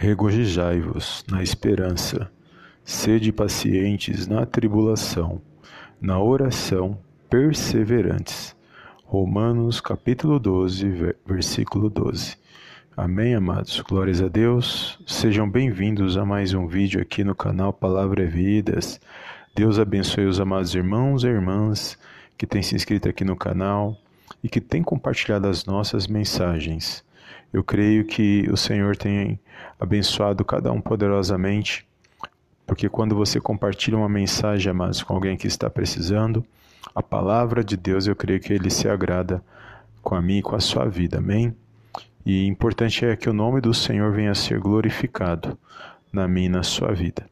Regozijai-vos na esperança, sede pacientes na tribulação, na oração perseverantes. Romanos capítulo 12, versículo 12. Amém, amados. Glórias a Deus. Sejam bem-vindos a mais um vídeo aqui no canal Palavra Vidas. Deus abençoe os amados irmãos e irmãs que têm se inscrito aqui no canal e que têm compartilhado as nossas mensagens. Eu creio que o Senhor tem abençoado cada um poderosamente, porque quando você compartilha uma mensagem, amados, com alguém que está precisando, a palavra de Deus, eu creio que ele se agrada com a mim e com a sua vida. Amém? E importante é que o nome do Senhor venha a ser glorificado na minha e na sua vida.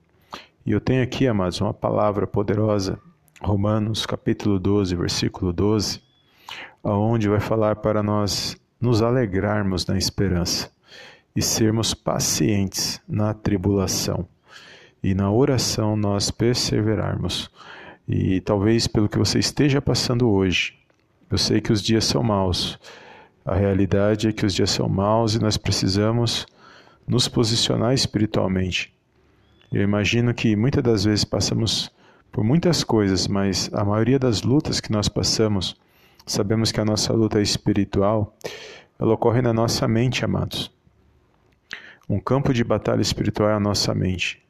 E eu tenho aqui, amados, uma palavra poderosa, Romanos capítulo 12, versículo 12, aonde vai falar para nós nos alegrarmos na esperança e sermos pacientes na tribulação e na oração nós perseverarmos. E talvez pelo que você esteja passando hoje, eu sei que os dias são maus. A realidade é que os dias são maus e nós precisamos nos posicionar espiritualmente. Eu imagino que muitas das vezes passamos por muitas coisas, mas a maioria das lutas que nós passamos Sabemos que a nossa luta espiritual ela ocorre na nossa mente, amados. Um campo de batalha espiritual é a nossa mente.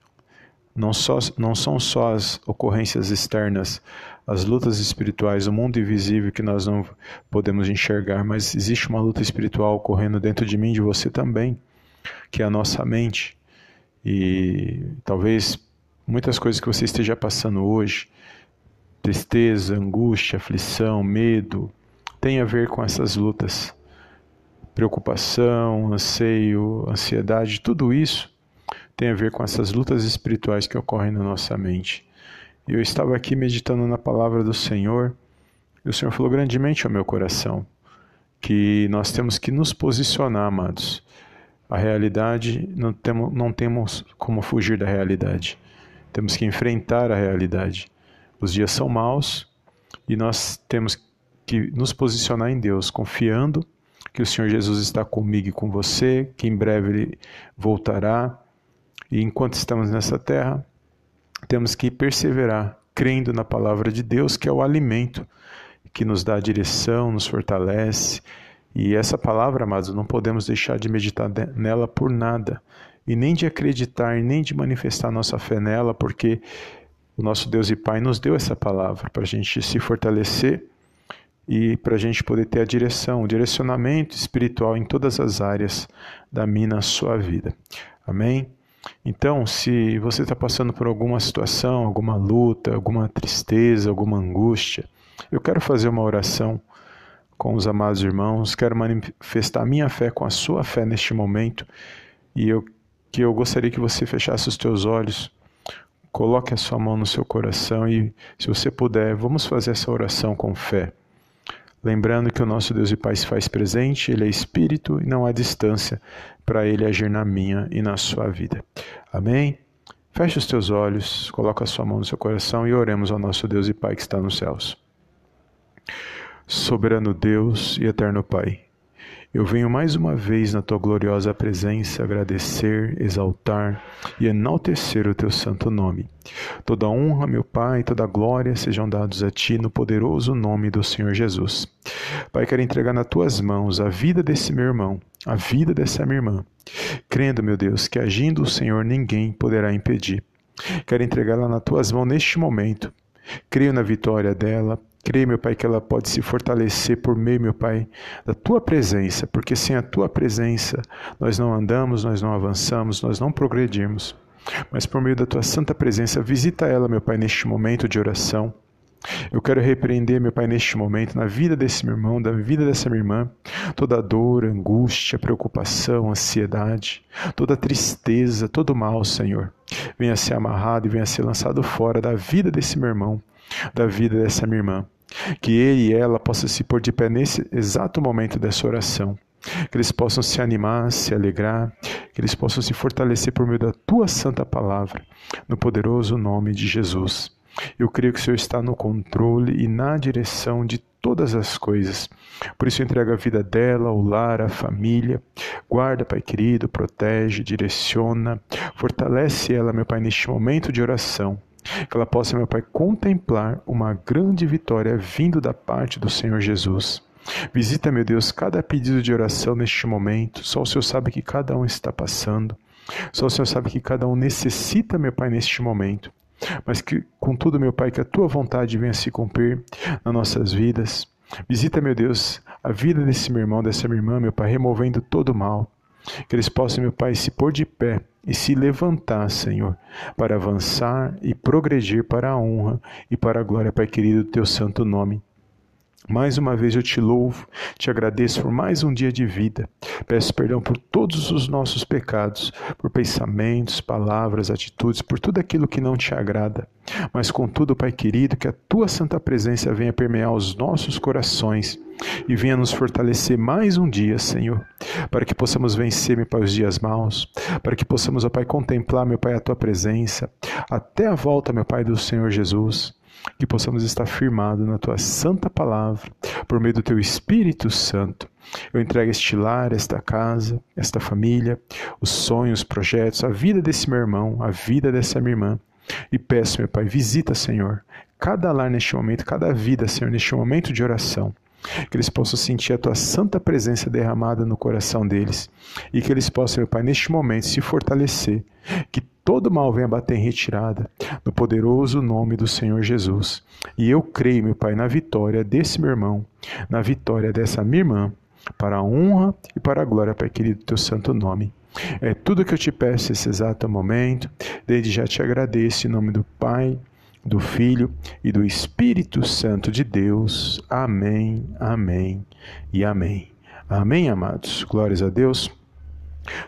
Não, só, não são só as ocorrências externas, as lutas espirituais, o mundo invisível que nós não podemos enxergar, mas existe uma luta espiritual ocorrendo dentro de mim de você também, que é a nossa mente. E talvez muitas coisas que você esteja passando hoje, Tristeza, angústia, aflição, medo, tem a ver com essas lutas. Preocupação, anseio, ansiedade, tudo isso tem a ver com essas lutas espirituais que ocorrem na nossa mente. Eu estava aqui meditando na palavra do Senhor, e o Senhor falou grandemente ao meu coração que nós temos que nos posicionar, amados. A realidade, não temos, não temos como fugir da realidade. Temos que enfrentar a realidade. Os dias são maus e nós temos que nos posicionar em Deus, confiando que o Senhor Jesus está comigo e com você, que em breve ele voltará. E enquanto estamos nessa terra, temos que perseverar, crendo na palavra de Deus, que é o alimento que nos dá direção, nos fortalece. E essa palavra, amados, não podemos deixar de meditar nela por nada, e nem de acreditar, nem de manifestar nossa fé nela, porque o nosso Deus e Pai nos deu essa palavra para a gente se fortalecer e para a gente poder ter a direção, o direcionamento espiritual em todas as áreas da minha sua vida. Amém? Então, se você está passando por alguma situação, alguma luta, alguma tristeza, alguma angústia, eu quero fazer uma oração com os amados irmãos, quero manifestar a minha fé com a sua fé neste momento e eu, que eu gostaria que você fechasse os teus olhos Coloque a sua mão no seu coração e, se você puder, vamos fazer essa oração com fé. Lembrando que o nosso Deus e Pai se faz presente, Ele é Espírito e não há distância para Ele agir na minha e na sua vida. Amém? Feche os teus olhos, coloque a sua mão no seu coração e oremos ao nosso Deus e Pai que está nos céus. Soberano Deus e eterno Pai, eu venho mais uma vez na tua gloriosa presença agradecer, exaltar e enaltecer o teu santo nome. Toda honra, meu Pai, toda glória sejam dados a ti no poderoso nome do Senhor Jesus. Pai, quero entregar nas tuas mãos a vida desse meu irmão, a vida dessa minha irmã, crendo, meu Deus, que agindo o Senhor ninguém poderá impedir. Quero entregá-la nas tuas mãos neste momento. Creio na vitória dela, Creio, meu Pai, que ela pode se fortalecer por meio, meu Pai, da tua presença, porque sem a tua presença nós não andamos, nós não avançamos, nós não progredimos. Mas por meio da tua santa presença, visita ela, meu Pai, neste momento de oração. Eu quero repreender, meu Pai, neste momento, na vida desse meu irmão, da vida dessa minha irmã, toda dor, angústia, preocupação, ansiedade, toda tristeza, todo mal, Senhor. Venha ser amarrado e venha ser lançado fora da vida desse meu irmão, da vida dessa minha irmã. Que ele e ela possam se pôr de pé nesse exato momento dessa oração. Que eles possam se animar, se alegrar, que eles possam se fortalecer por meio da tua santa palavra, no poderoso nome de Jesus. Eu creio que o Senhor está no controle e na direção de todas as coisas. Por isso, entrega a vida dela, o lar, a família. Guarda, Pai querido, protege, direciona, fortalece ela, meu Pai, neste momento de oração. Que ela possa, meu Pai, contemplar uma grande vitória vindo da parte do Senhor Jesus. Visita, meu Deus, cada pedido de oração neste momento. Só o Senhor sabe que cada um está passando. Só o Senhor sabe que cada um necessita, meu Pai, neste momento mas que, contudo, meu Pai, que a tua vontade venha se cumprir nas nossas vidas. Visita, meu Deus, a vida desse meu irmão, dessa minha irmã, meu Pai, removendo todo o mal. Que eles possam, meu Pai, se pôr de pé e se levantar, Senhor, para avançar e progredir para a honra e para a glória, Pai querido, do teu santo nome. Mais uma vez eu te louvo, te agradeço por mais um dia de vida. Peço perdão por todos os nossos pecados, por pensamentos, palavras, atitudes, por tudo aquilo que não te agrada. Mas contudo, Pai querido, que a tua santa presença venha permear os nossos corações e venha nos fortalecer mais um dia, Senhor, para que possamos vencer, meu Pai, os dias maus, para que possamos, ó Pai, contemplar, meu Pai, a tua presença, até a volta, meu Pai, do Senhor Jesus que possamos estar firmados na tua santa palavra, por meio do teu Espírito Santo. Eu entrego este lar, esta casa, esta família, os sonhos, os projetos, a vida desse meu irmão, a vida dessa minha irmã. E peço, meu Pai, visita, Senhor, cada lar neste momento, cada vida, Senhor, neste momento de oração. Que eles possam sentir a tua santa presença derramada no coração deles. E que eles possam, meu Pai, neste momento se fortalecer. Que todo mal venha bater em retirada, no poderoso nome do Senhor Jesus. E eu creio, meu Pai, na vitória desse meu irmão, na vitória dessa minha irmã, para a honra e para a glória, Pai querido, do teu santo nome. É tudo que eu te peço nesse exato momento. Desde já te agradeço em nome do Pai, do Filho e do Espírito Santo de Deus. Amém, amém e amém. Amém, amados. Glórias a Deus.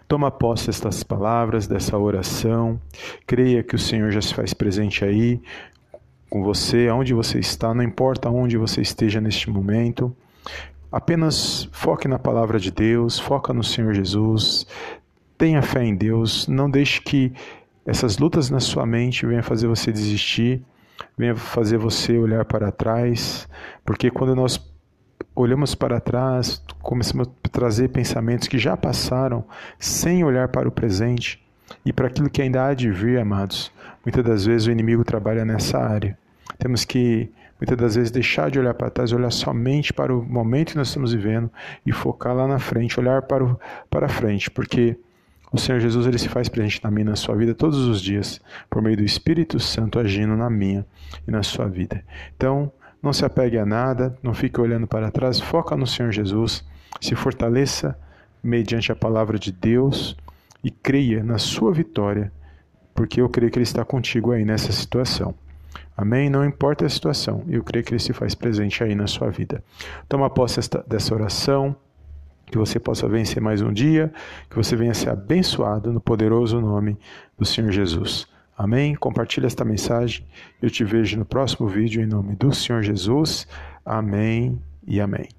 Toma posse destas palavras, dessa oração. Creia que o Senhor já se faz presente aí com você, aonde você está, não importa onde você esteja neste momento. Apenas foque na palavra de Deus, foca no Senhor Jesus. Tenha fé em Deus, não deixe que essas lutas na sua mente venham fazer você desistir, venham fazer você olhar para trás, porque quando nós olhamos para trás, começamos a trazer pensamentos que já passaram, sem olhar para o presente e para aquilo que ainda há de vir, amados. Muitas das vezes o inimigo trabalha nessa área. Temos que, muitas das vezes, deixar de olhar para trás, olhar somente para o momento que nós estamos vivendo e focar lá na frente, olhar para, o, para frente, porque o Senhor Jesus ele se faz presente na minha na sua vida todos os dias, por meio do Espírito Santo agindo na minha e na sua vida. Então, não se apegue a nada, não fique olhando para trás, foca no Senhor Jesus, se fortaleça mediante a palavra de Deus e creia na sua vitória, porque eu creio que Ele está contigo aí nessa situação. Amém? Não importa a situação, eu creio que Ele se faz presente aí na sua vida. Toma posse dessa oração, que você possa vencer mais um dia, que você venha ser abençoado no poderoso nome do Senhor Jesus. Amém? Compartilhe esta mensagem. Eu te vejo no próximo vídeo em nome do Senhor Jesus. Amém e amém.